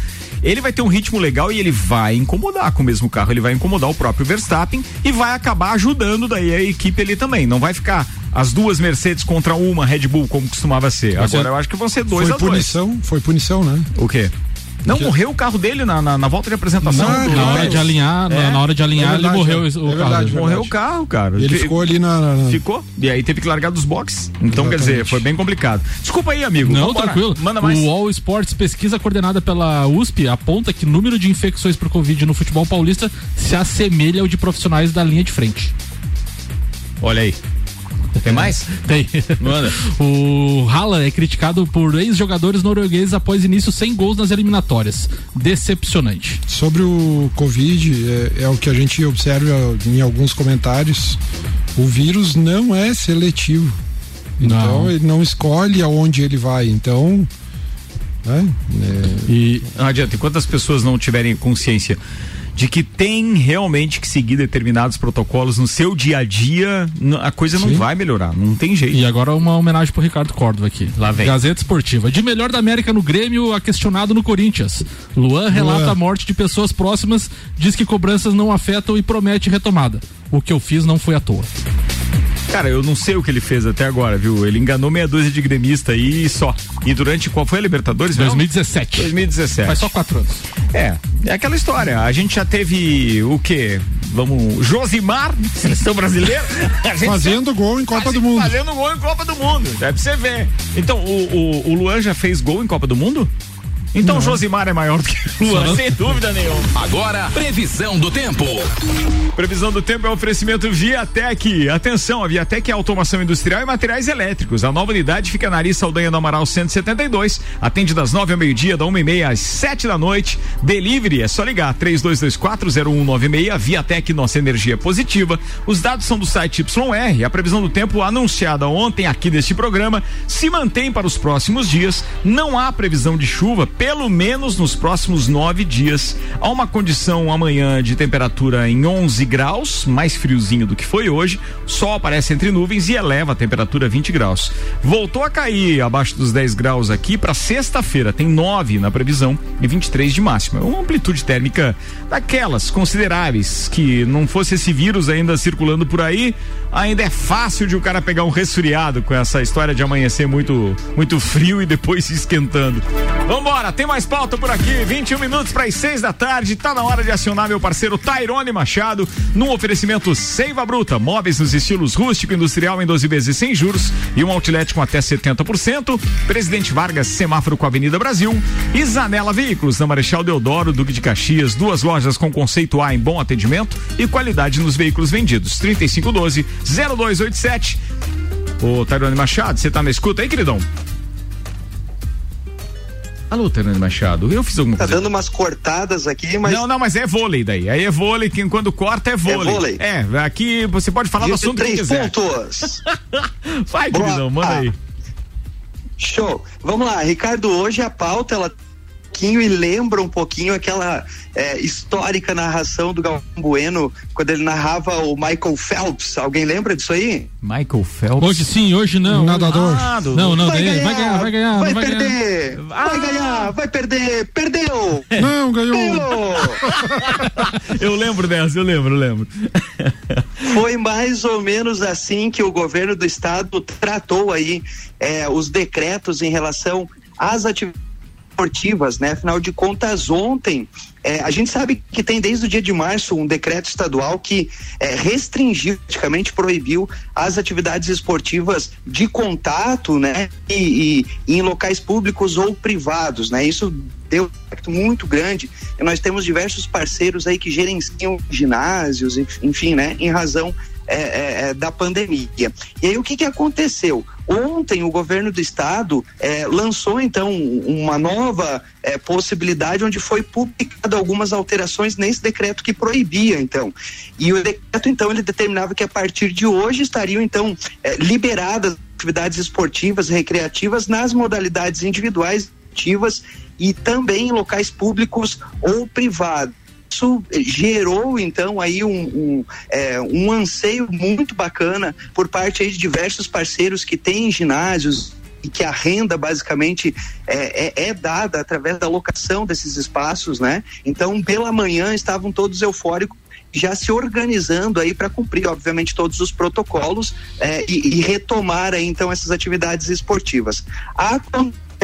Ele vai ter um ritmo legal e ele vai incomodar com o mesmo carro, ele vai incomodar o próprio Verstappen e vai acabar ajudando daí a equipe ali também. Não vai ficar as duas Mercedes contra uma Red Bull como costumava ser. Agora é- eu acho que vão ser dois foi a dois. punição, foi punição, né? O quê? Não, morreu o carro dele na, na, na volta de apresentação. Não, do- Na hora de alinhar, É. na hora de alinhar, É verdade, ele morreu é. o É carro. verdade. Morreu o carro, cara. Ele Fi- ficou ali na. na- Ficou. E aí teve que largar dos boxes. Então, quer dizer, Exatamente. foi bem complicado. Desculpa aí, amigo. Não, Vambora. tranquilo. Manda mais. O All Sports, pesquisa coordenada pela USP, aponta que o número de infecções por Covid no futebol paulista se assemelha ao de profissionais da linha de frente. Olha aí. Tem mais? Tem. Manda. O Haaland é criticado por ex-jogadores noruegueses após início sem gols nas eliminatórias. Decepcionante. Sobre o Covid, é, é o que a gente observa em alguns comentários. O vírus não é seletivo. Então Não. ele não escolhe aonde ele vai. Então. né, é, E Não adianta. Enquanto as pessoas não tiverem consciência de que tem realmente que seguir determinados protocolos no seu dia a dia, a coisa não Sim. vai melhorar. Não tem jeito. E agora uma homenagem pro Ricardo Córdova aqui. Lá vem. Gazeta Esportiva. De melhor da América no Grêmio, a questionado no Corinthians. Luan relata Luan. a morte de pessoas próximas, diz que cobranças não afetam e promete retomada. O que eu fiz não foi à toa. Cara, eu não sei o que ele fez até agora, viu? Ele enganou meia dúzia de gremista aí e só. E durante qual foi a Libertadores? mesmo? 2017. 2017. Faz só quatro anos. É, é aquela história. A gente já teve o quê? Vamos. Josimar, seleção brasileira. Fazendo gol em Copa do Mundo. Fazendo gol em Copa do Mundo. Deve pra você ver. Então, o, o, o Luan já fez gol em Copa do Mundo? Então o Josimar é maior do que o Luan, sem dúvida nenhuma. Agora, previsão do tempo. Previsão do tempo é oferecimento Viatec. Atenção, a Viatec é automação industrial e materiais elétricos. A nova unidade fica na Ari Saldanha do Amaral 172. Atende das nove ao meio-dia, da uma e meia às sete da noite. Delivery é só ligar 32240196. Viatec, nossa energia positiva. Os dados são do site YR. A previsão do tempo anunciada ontem aqui deste programa se mantém para os próximos dias. Não há previsão de chuva, pelo menos nos próximos nove dias. Há uma condição amanhã de temperatura em 11 graus, mais friozinho do que foi hoje. Sol aparece entre nuvens e eleva a temperatura a 20 graus. Voltou a cair abaixo dos 10 graus aqui para sexta-feira. Tem 9 na previsão e 23 de máxima. Uma amplitude térmica daquelas consideráveis que não fosse esse vírus ainda circulando por aí, ainda é fácil de o cara pegar um resfriado com essa história de amanhecer muito muito frio e depois se esquentando. Vambora, tem mais pauta por aqui. 21 minutos para as 6 da tarde. Tá na hora de acionar meu parceiro Tairone Machado num oferecimento Seiva Bruta, móveis nos estilos rústico e industrial em 12 vezes sem juros e um outlet com até 70%. Presidente Vargas, semáforo com a Avenida Brasil Zanela Veículos na Marechal Deodoro, Duque de Caxias, duas lojas com conceito A em bom atendimento e qualidade nos veículos vendidos. 3512 0287. Ô, Tairone Machado, você tá na escuta aí, queridão? Alô, Ternani Machado, eu fiz alguma Tá coisa. dando umas cortadas aqui, mas. Não, não, mas é vôlei daí. Aí é vôlei, que quando corta é vôlei. vôlei. É, aqui você pode falar do assunto que três quiser. pontos. Vai, Boa. queridão, manda aí. Show. Vamos lá, Ricardo, hoje a pauta ela pouquinho e lembra um pouquinho aquela é, histórica narração do Galvão Bueno quando ele narrava o Michael Phelps. Alguém lembra disso aí? Michael Phelps. Hoje sim, hoje não. Nadador. Ah, do- Não, não, vai, ganhar, vai ganhar, vai ganhar, vai vai ganhar. perder, vai ganhar, vai perder, perdeu, Não, ganhou. ganhou. Eu lembro dessa, eu lembro, eu lembro. Foi mais ou menos assim que o governo do estado tratou aí é, os decretos em relação às atividades esportivas, né? Afinal de contas, ontem é, a gente sabe que tem desde o dia de março um decreto estadual que é, restringiu, praticamente proibiu as atividades esportivas de contato, né? E, e- em locais públicos ou privados, né? Isso deu um impacto muito grande. E nós temos diversos parceiros aí que gerenciam ginásios, enf- enfim, né? Em razão é, é, é, da pandemia. E aí o que que aconteceu? Ontem o governo do estado é, lançou então uma nova é, possibilidade onde foi publicado algumas alterações nesse decreto que proibia então. E o decreto então ele determinava que a partir de hoje estariam então liberadas atividades esportivas, recreativas nas modalidades individuais ativas e também em locais públicos ou privados isso gerou então aí um, um, é, um anseio muito bacana por parte aí de diversos parceiros que têm ginásios e que a renda basicamente é, é, é dada através da locação desses espaços, né? Então pela manhã estavam todos eufóricos já se organizando aí para cumprir, obviamente, todos os protocolos é, e, e retomar aí, então essas atividades esportivas.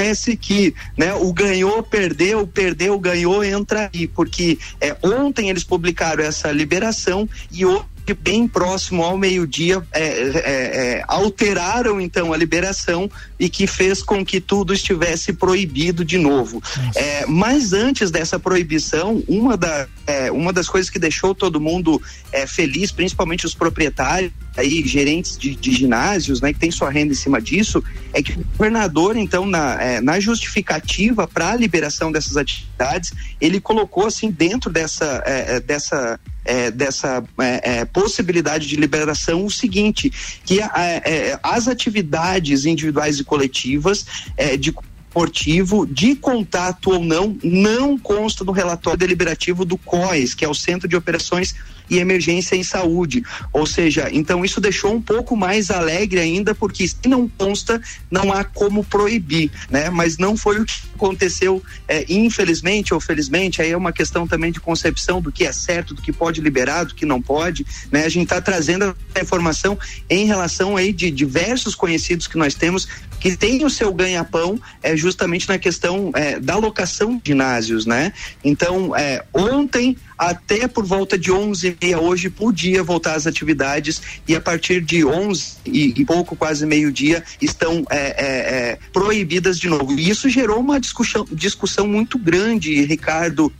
Acontece que né, o ganhou, perdeu, perdeu, ganhou, entra aí, porque é, ontem eles publicaram essa liberação e hoje bem próximo ao meio-dia é, é, é, alteraram então a liberação e que fez com que tudo estivesse proibido de novo. É, mas antes dessa proibição, uma, da, é, uma das coisas que deixou todo mundo feliz, principalmente os proprietários aí gerentes de, de ginásios, né, que tem sua renda em cima disso, é que o governador então na, é, na justificativa para a liberação dessas atividades, ele colocou assim dentro dessa é, dessa é, dessa é, é, possibilidade de liberação o seguinte, que a- é, as atividades individuais e coletivas é, de esportivo, de contato ou não, não consta no relatório deliberativo do COES, que é o Centro de Operações e Emergência em Saúde. Ou seja, então isso deixou um pouco mais alegre ainda, porque se não consta, não há como proibir, né? Mas não foi o que aconteceu, é, infelizmente ou felizmente, aí é uma questão também de concepção do que é certo, do que pode liberar, do que não pode, né? A gente está trazendo a informação em relação aí de diversos conhecidos que nós temos que tem o seu ganha-pão é justamente na questão é, da locação de ginásios, né? Então, é, ontem até por volta de 11 e meia hoje podia voltar às atividades e a partir de 11 e, e pouco, quase meio-dia, estão é, é, é, proibidas de novo. E isso gerou uma discussão, discussão muito grande, Ricardo,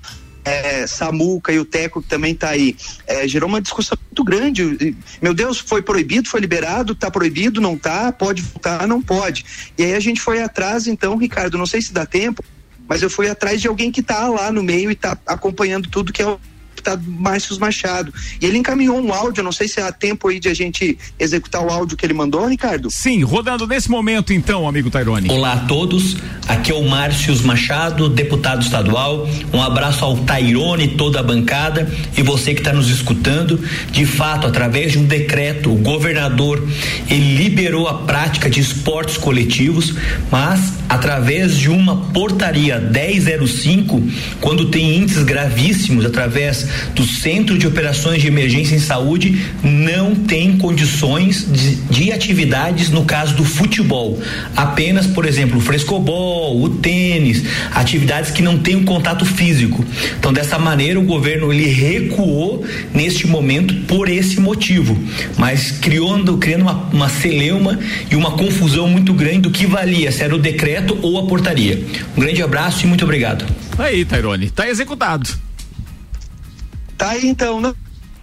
é, Samuca e o Teco que também está aí, é, gerou uma discussão muito grande. Meu Deus, foi proibido, foi liberado, tá proibido, não tá, pode voltar, não pode. E aí a gente foi atrás, então, Ricardo, não sei se dá tempo, mas eu fui atrás de alguém que tá lá no meio e tá acompanhando tudo que é deputado Márcio Machado. E ele encaminhou um áudio, não sei se há tempo aí de a gente executar o áudio que ele mandou, Ricardo. Sim, rodando nesse momento então, amigo Tairone. Olá a todos, aqui é o Márcio Machado, deputado estadual. Um abraço ao Tairone, toda a bancada e você que está nos escutando. De fato, através de um decreto, o governador ele liberou a prática de esportes coletivos, mas através de uma portaria 1005, quando tem índices gravíssimos, através do Centro de Operações de Emergência em Saúde, não tem condições de, de atividades no caso do futebol. Apenas, por exemplo, o frescobol, o tênis, atividades que não têm um contato físico. Então, dessa maneira, o governo ele recuou neste momento por esse motivo, mas criando, criando uma, uma celeuma e uma confusão muito grande do que valia, se era o decreto ou a portaria. Um grande abraço e muito obrigado. Aí, Tairone, tá executado. Tá aí, então, não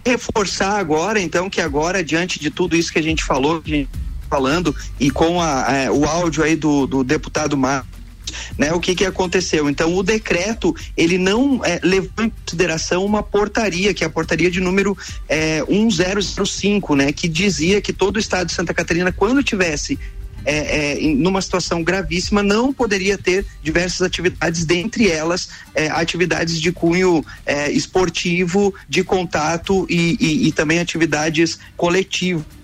reforçar agora, então, que agora, diante de tudo isso que a gente falou, que a gente tá falando, e com a, é, o áudio aí do, do deputado Márcio né, o que que aconteceu? Então o decreto ele não é, levou em consideração uma portaria que é a portaria de número é, 1005, né, que dizia que todo o estado de Santa Catarina quando tivesse é, é, numa situação gravíssima, não poderia ter diversas atividades, dentre elas é, atividades de cunho é, esportivo, de contato e, e- e também atividades coletivas.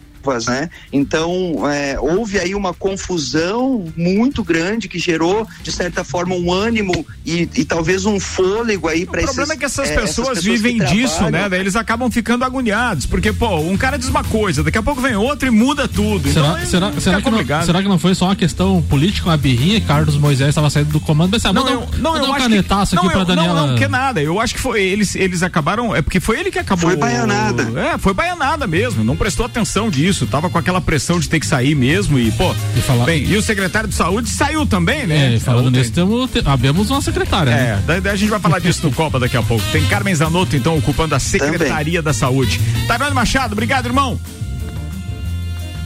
Né? Então é, houve aí uma confusão muito grande que gerou de certa forma um ânimo e, e talvez um fôlego aí para O problema é que essas pessoas vivem disso, né? Daí eles acabam ficando agoniados, porque, pô, um cara diz uma coisa, daqui a pouco vem outro e muda tudo. Será, então, será, fica será, que não, será que não foi só uma questão política, uma birrinha? Carlos Moisés estava saindo do comando, mas ah, Não, eu, não, vou eu um acho canetaço que, aqui não, pra eu, Daniela. Não, não, que nada. Eu acho que foi eles, eles acabaram, é porque foi ele que acabou. Foi baianada. É, foi baianada mesmo. Não prestou atenção disso. Tava com aquela pressão de ter que sair mesmo e, pô. Bem, e o secretário de saúde saiu também, né? É, falando nisso, temos, te- abemos uma secretária. É, né? daí, daí a gente vai falar disso no Copa daqui a pouco. Tem Carmen Zanotto, então, ocupando a Secretaria da Saúde. Tairone Machado, obrigado, irmão.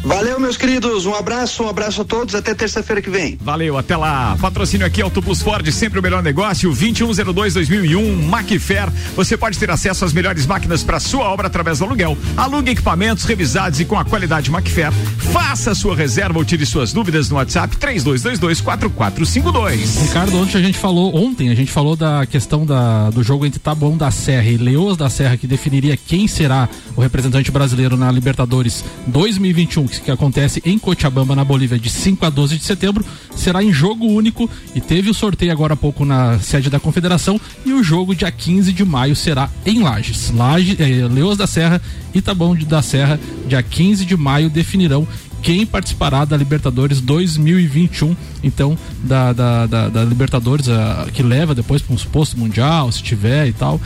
Valeu, meus queridos. Um abraço, um abraço a todos. Até terça-feira que vem. Valeu, até lá. Patrocínio aqui Auto Plus Ford, sempre o melhor negócio, 2102-2001, Macfer. Você pode ter acesso às melhores máquinas para sua obra através do aluguel. Alugue equipamentos revisados e com a qualidade Macfer. Faça a sua reserva ou tire suas dúvidas no WhatsApp 3222-4452. Ricardo, ontem a gente falou, ontem a gente falou da questão da, do jogo entre Taboão da Serra e Leoas da Serra, que definiria quem será o representante brasileiro na Libertadores 2021, que, acontece em Cochabamba, na Bolívia, de 5 a 12 de setembro, será em jogo único e teve o sorteio agora há pouco na sede da Confederação e o jogo dia 15 de maio será em Lages. Laje, eh, Leoas da Serra e Taboão da Serra, dia 15 de maio, definirão quem participará da Libertadores 2021, então da, da, da, da Libertadores ah, que leva depois para um suposto mundial, se tiver e tal.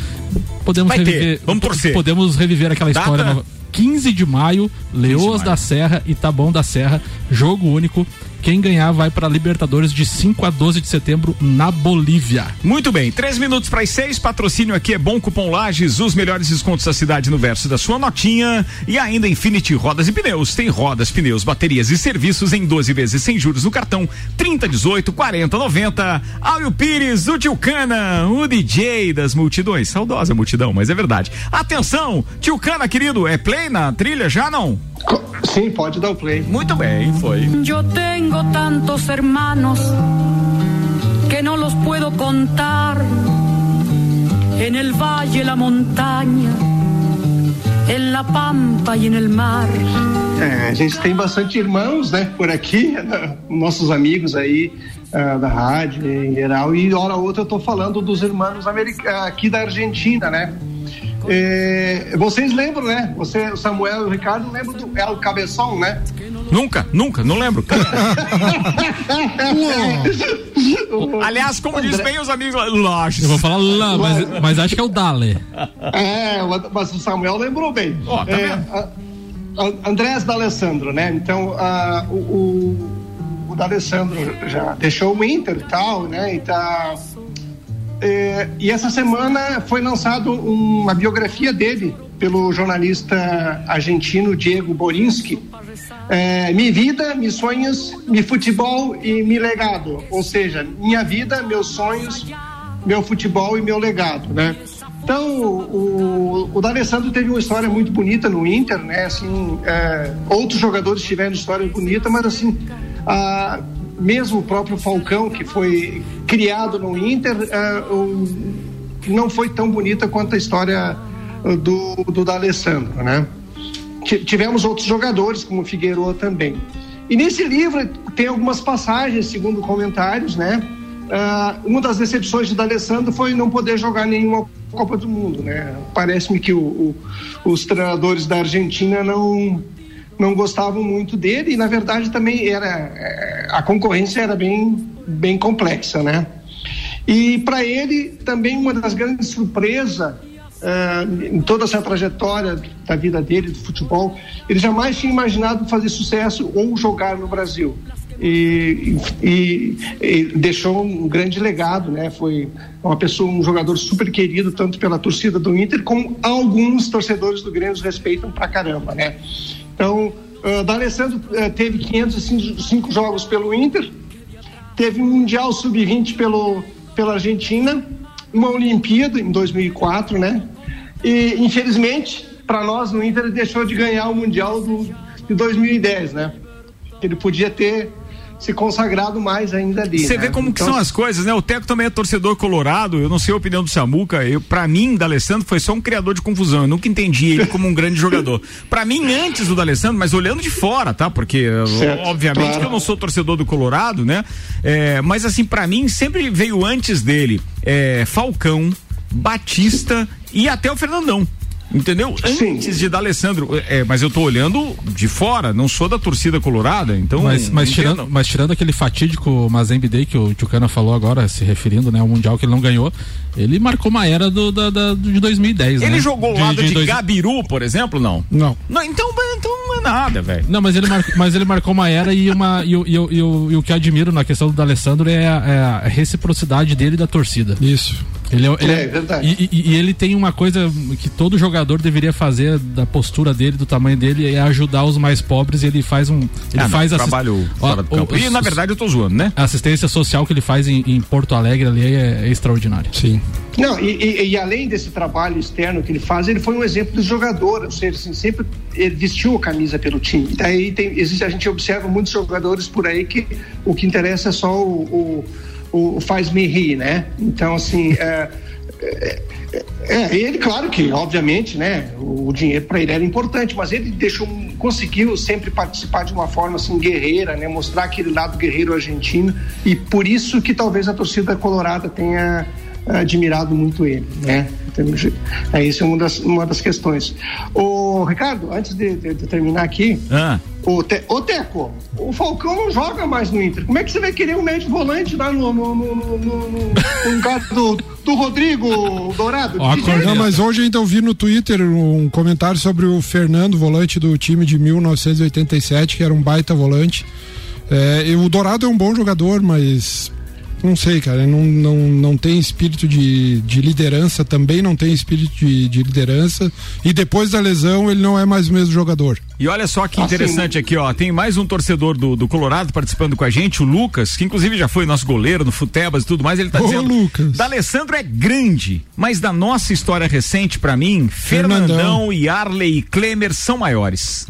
Podemos Vai ter, reviver, vamos po- torcer. Podemos reviver aquela Data? história nova. 15 de maio, Leoas maio. da Serra e Taboão da Serra, jogo único. Quem ganhar vai para Libertadores de 5 a 12 de setembro na Bolívia. Muito bem, três minutos para as seis. Patrocínio aqui é Bom Cupom Lages, os melhores descontos da cidade no verso da sua notinha. E ainda Infinity Rodas e Pneus. Tem rodas, pneus, baterias e serviços em 12 vezes sem juros no cartão 30, 18, 40, 90. Áureo Pires, o Tio Cana, o DJ das multidões. Saudosa multidão, mas é verdade. Atenção, Tio Cana, querido, é play na trilha já não? Sim, pode dar o play. Muito bem, foi. Yo tengo tantos hermanos que no los puedo contar. En el valle, la montaña, en la pampa y en el mar. É, a gente tem bastante irmãos, né, por aqui, né, nossos amigos aí ah, da rádio em geral, e hora ou outra eu tô falando dos irmãos america- aqui da Argentina, né? É, vocês lembram, né? Você, o Samuel e o Ricardo lembram do El Cabeção, né? Nunca, nunca, não lembro. Aliás, como diz bem os amigos, Lages. Eu vou falar lá, mas, mas acho que é o Dale. É, mas o Samuel lembrou bem. Ó, tá é, a- a- Andrés D'Alessandro, né? Então, ah, o, o, o D'Alessandro já deixou o Inter e tal, né? E, tá, é, e essa semana foi lançado uma biografia dele pelo jornalista argentino Diego Borinski. É, Mi vida, mis sonhos, mi futebol e mi legado. Ou seja, minha vida, meus sonhos, meu futebol e meu legado, né? Então, o, o D'Alessandro teve uma história muito bonita no Inter, né? Assim, é, outros jogadores tiveram história bonita, mas assim, a- mesmo o próprio Falcão, que foi criado no Inter, é, o- não foi tão bonita quanto a história uh, do, do D'Alessandro, né? Ti- Tivemos outros jogadores, como o Figueiredo também. E nesse livro tem algumas passagens, segundo comentários, né? Ah, uma das decepções de D'Alessandro foi não poder jogar nenhuma Copa do Mundo, né? Parece-me que o- o- os treinadores da Argentina não não gostavam muito dele e na verdade também era eh, a concorrência era bem bem complexa, né? E para ele também uma das grandes surpresas ah, em toda essa trajetória da vida dele, do futebol, ele jamais tinha imaginado fazer sucesso ou jogar no Brasil. E, e- e deixou um grande legado, né? Foi uma pessoa, um jogador super querido tanto pela torcida do Inter como alguns torcedores do Grêmio respeitam pra caramba, né? Então, uh, D'Alessandro uh, teve 505 jogos pelo Inter, teve um Mundial Sub-20 pelo, pela Argentina, uma Olimpíada em 2004, né? E, infelizmente, para nós no Inter, ele deixou de ganhar o Mundial do, de 2010, né? Ele podia ter se consagrado mais ainda ali. Você né? vê como Então, que são as coisas, né? O Teco também é torcedor colorado, eu não sei a opinião do Samuca, eu, pra mim, D'Alessandro foi só um criador de confusão, eu nunca entendi ele como um grande jogador. Pra mim, antes do D'Alessandro, mas olhando de fora, tá? Porque, Certo, obviamente claro. que eu não sou torcedor do colorado, né? É, mas assim, pra mim, sempre veio antes dele é, Falcão, Batista e até o Fernandão. Entendeu? Antes de D'Alessandro. É, mas eu tô olhando de fora, não sou da torcida colorada, então. mas, mas, tirando, mas tirando aquele fatídico Mazembe Day que o Tchucana falou agora, se referindo né, ao Mundial que ele não ganhou, ele marcou uma era do, da, da- de 2010. Ele né? jogou ao lado de, dois- Gabiru, por exemplo, não? Não. Não, então, então não é nada, velho. Não, mas ele, marcou, mas ele marcou uma era e, uma, e, o- e, o- e, o- e o que eu admiro na questão do D'Alessandro é a, é a reciprocidade dele e da torcida. Isso. Ele, é- ele É, verdade. E, e- e ele tem uma coisa que todo jogador deveria fazer da postura dele, do tamanho dele, é ajudar os mais pobres e ele faz um. Ele Ah, não, faz assist- trabalho fora do campo. o- E na verdade eu tô zoando, né? A assistência social que ele faz em, em Porto Alegre ali é, é extraordinária. Sim. Não, e, e- e além desse trabalho externo que ele faz, ele foi um exemplo de jogador, ou seja, assim, sempre ele vestiu a camisa pelo time. Daí tem, existe, a gente observa muitos jogadores por aí que o que interessa é só o, o, o faz-me rir, né? Então, assim, é, é, é, ele, claro que, obviamente, né, o, o dinheiro para ele era importante, mas ele deixou, conseguiu sempre participar de uma forma assim guerreira, né, mostrar aquele lado guerreiro argentino e por isso que talvez a torcida colorada tenha admirado muito ele, né? Entendeu? É isso é uma das, uma das questões. O Ricardo, antes de, de- de terminar aqui, Ah. o, Te, o Teco, o Falcão não joga mais no Inter. Como é que você vai querer um médio volante lá no, no, no, no, no- lugar do, do Rodrigo Dourado? Ó, Não, mas hoje ainda eu vi no Twitter um comentário sobre o Fernando, volante do time de 1987, que era um baita volante. É, e o Dourado é um bom jogador, mas não sei, cara, não, não, não tem espírito de, de liderança, também não tem espírito de, de liderança. E depois da lesão, ele não é mais o mesmo jogador. E olha só que Assim, interessante aqui, ó. Tem mais um torcedor do, do Colorado participando com a gente, o Lucas, que inclusive já foi nosso goleiro no Futebas e tudo mais. Ele tá Ô, dizendo. Lucas. D'Alessandro é grande, mas da nossa história recente, pra mim, Fernandão, Fernandão. e Arley e Klemer são maiores.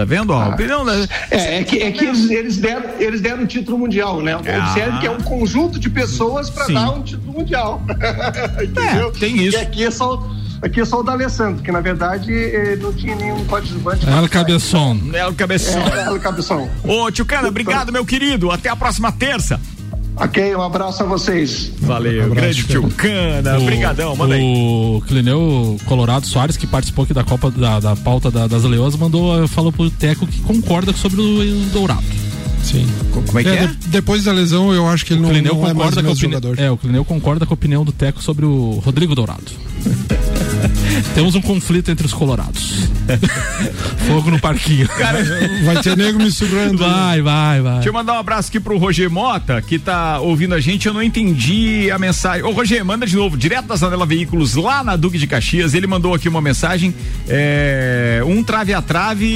Tá vendo? Ó, a opinião da- É, é que, é que eles, eles deram, eles deram um título mundial, né? Observe que é um conjunto de pessoas para dar um título mundial. Entendeu? tem isso. E aqui é só, aqui é só o D'Alessandro, que na verdade eh, não tinha nenhum coadjuvante. El Cabeçon. É o cabeção. É, El Cabeção. Ô, tio Cana, obrigado, meu querido. Até a próxima terça. Ok, um abraço a vocês. Valeu, grande tio Cana. Obrigadão, manda aí. O Clineu Colorado Soares, que participou aqui da Copa da, da pauta da- das Leões, mandou, falou pro Teco que concorda sobre o, o Dourado. Sim. Como é que é? de- depois da lesão, eu acho que ele O não, não é mais concorda o mesmo jogador. É, o Clineu concorda com a opinião do Teco sobre o Rodrigo Dourado. Temos um conflito entre os colorados. Fogo no parquinho. Vai ter nego me segurando. Vai, vai, vai. Deixa eu mandar um abraço aqui pro Roger Mota, que tá ouvindo a gente. Eu não entendi a mensagem. Ô, Roger, manda de novo, direto da Zanela Veículos, lá na Duque de Caxias. Ele mandou aqui uma mensagem. é, um trave a trave.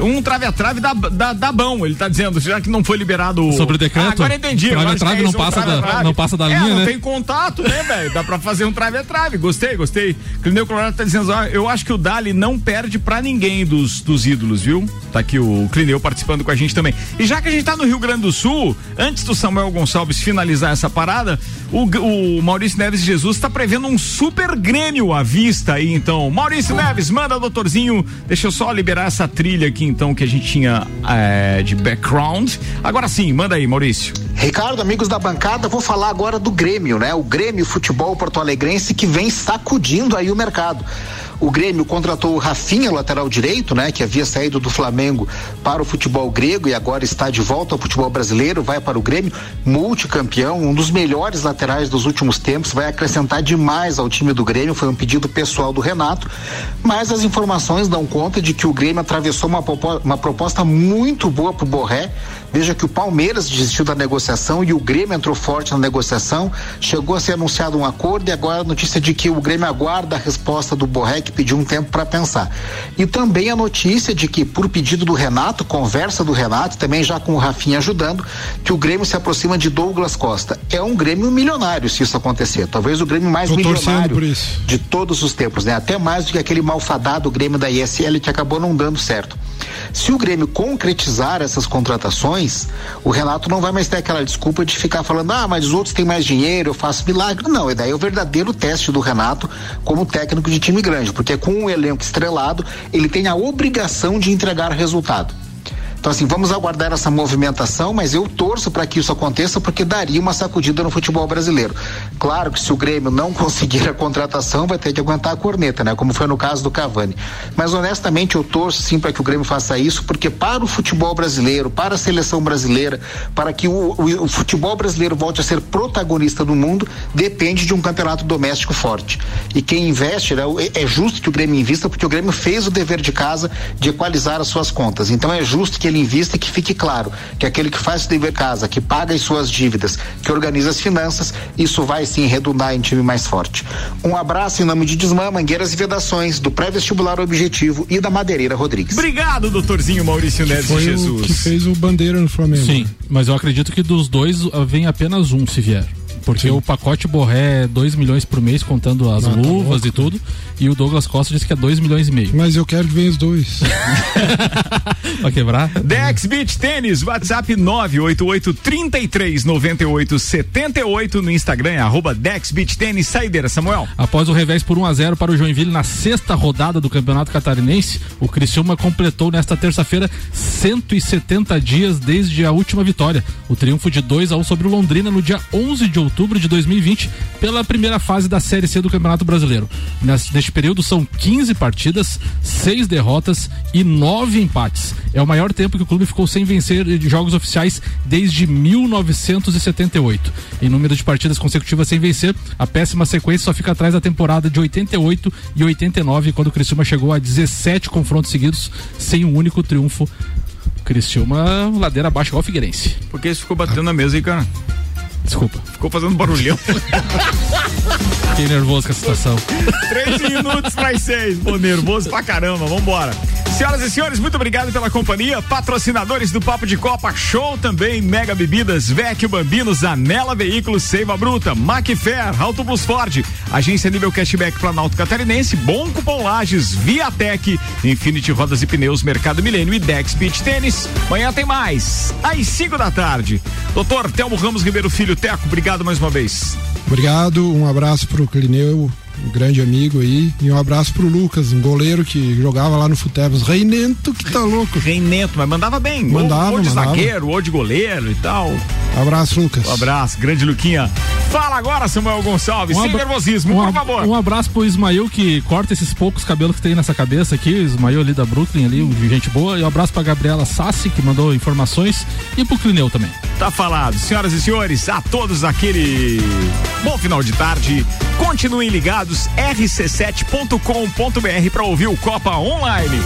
Um trave a trave da, da, da bom. Ele tá dizendo, já que não foi liberado. Sobre o decreto? Ah, agora entendi. Trave a trave é não isso, um passa trave a da- trave. não passa da É, linha, não né? tem contato, né, velho? Dá pra fazer um trave a trave. Gostei, gostei. Clineu Colorado tá dizendo, eu acho que o Dali não perde pra ninguém dos, dos ídolos, viu? Tá aqui o Clineu participando com a gente também. E já que a gente tá no Rio Grande do Sul, antes do Samuel Gonçalves finalizar essa parada, o, o Maurício Neves Jesus tá prevendo um super Grêmio à vista aí, então. Maurício Neves, manda, doutorzinho. Deixa eu só liberar essa trilha aqui, então, que a gente tinha é, de background. Agora sim, manda aí, Maurício. Ricardo, amigos da bancada, vou falar agora do Grêmio, né? O Grêmio Futebol Porto Que vem sacudindo aí o mercado. O Grêmio contratou o Rafinha, lateral direito, né? Que havia saído do Flamengo para o futebol grego e agora está de volta ao futebol brasileiro, vai para o Grêmio, multicampeão, um dos melhores laterais dos últimos tempos, vai acrescentar demais ao time do Grêmio, foi um pedido pessoal do Renato, mas as informações dão conta de que o Grêmio atravessou uma, uma proposta muito boa pro Borré, Veja que o Palmeiras desistiu da negociação e o Grêmio entrou forte na negociação. Chegou a ser anunciado um acordo e agora a notícia de que o Grêmio aguarda a resposta do Borré, que pedir um tempo para pensar. E também a notícia de que, por pedido do Renato, conversa do Renato, também já com o Rafinha ajudando, que o Grêmio se aproxima de Douglas Costa. É um Grêmio milionário se isso acontecer. Talvez o Grêmio mais Tô milionário de todos os tempos, né? Até mais do que aquele malfadado Grêmio da ISL que acabou não dando certo. Se o Grêmio concretizar essas contratações, o Renato não vai mais ter aquela desculpa de ficar falando, ah, mas os outros têm mais dinheiro, eu faço milagre. Não, e daí é o verdadeiro teste do Renato como técnico de time grande, porque com um elenco estrelado, ele tem a obrigação de entregar resultado. Então, assim, vamos aguardar essa movimentação, mas eu torço para que isso aconteça porque daria uma sacudida no futebol brasileiro. Claro que se o Grêmio não conseguir a contratação, vai ter que aguentar a corneta, né? Como foi no caso do Cavani. Mas honestamente, eu torço sim para que o Grêmio faça isso, porque para o futebol brasileiro, para a seleção brasileira, para que o, o- o futebol brasileiro volte a ser protagonista do mundo, depende de um campeonato doméstico forte. E quem investe, né, é- é justo que o Grêmio invista, porque o Grêmio fez o dever de casa de equalizar as suas contas. Então é justo que ele invista e que fique claro que aquele que faz o dever de casa, que paga as suas dívidas, que organiza as finanças, isso vai sim redundar em time mais forte. Um abraço em nome de Desmã, Mangueiras e Vedações, do pré-vestibular Objetivo e da Madeireira Rodrigues. Obrigado, doutorzinho Maurício Neves Foi de o Jesus. que fez o bandeira no Flamengo. Sim, mas eu acredito que dos dois ah, vem apenas um se vier. Porque o pacote Borré é 2 milhões por mês, contando as Ah, tá luvas louco. e tudo. E o Douglas Costa disse que é 2 milhões e meio. Mas eu quero que venha os dois. Pra quebrar? Dex Beach Tênis, WhatsApp 988 33 98 78 no Instagram, é arroba Dex Beach Tênis. Saideira, Samuel. Após o revés por 1 a 0 para o Joinville na sexta rodada do Campeonato Catarinense, o Criciúma completou nesta terça-feira 170 dias desde a última vitória. O triunfo de 2 a 1 sobre o Londrina no dia 11 de outubro de 2020, pela primeira fase da Série C do Campeonato Brasileiro. Nes- Neste período são 15 partidas, 6 derrotas e 9 empates. É o maior tempo que o clube ficou sem vencer de jogos oficiais desde 1978. Em número de partidas consecutivas sem vencer, a péssima sequência só fica atrás da temporada de 88 e 89, quando o Criciúma chegou a 17 confrontos seguidos sem um único triunfo. Criciúma, ladeira abaixo igual o Figueirense. Por que você ficou batendo na mesa aí, cara? Desculpa. Ficou fazendo barulhão. Fiquei nervoso com a situação. Três minutos para seis. Pô, nervoso pra caramba. Vambora. Senhoras e senhores, muito obrigado pela companhia. Patrocinadores do Papo de Copa, show também, Mega Bebidas, Vecchio Bambinos, Anela Veículos, Seiva Bruta, Macfair, Auto Plus Ford, Agência Nível Cashback Planalto Catarinense, Bom Cupom Lages, Viatec, Infinity Rodas e Pneus, Mercado Milênio e Dex Beach Tênis. Amanhã tem mais, às 5 da tarde. Doutor Telmo Ramos Ribeiro Filho, Teco, obrigado mais uma vez. Obrigado, um abraço pro Clineu, um grande amigo aí, e um abraço pro Lucas, um goleiro que jogava lá no Futebas. Reinento que tá louco. Reinento, mas mandava bem. Mandava, ou, ou de mandava. zagueiro, ou de goleiro e tal. Abraço, Lucas. Um abraço, grande Luquinha. Fala agora, Samuel Gonçalves, sem abra- nervosismo, um por favor. Um abraço pro Ismael que corta esses poucos cabelos que tem nessa cabeça aqui. Ismael ali da Brooklyn, ali, um de gente boa. E um abraço pra Gabriela Sassi, que mandou informações. E pro Clineu também. Tá falado. Senhoras e senhores, a todos aquele bom final de tarde. Continuem ligados, rc7.com.br para ouvir o Copa Online.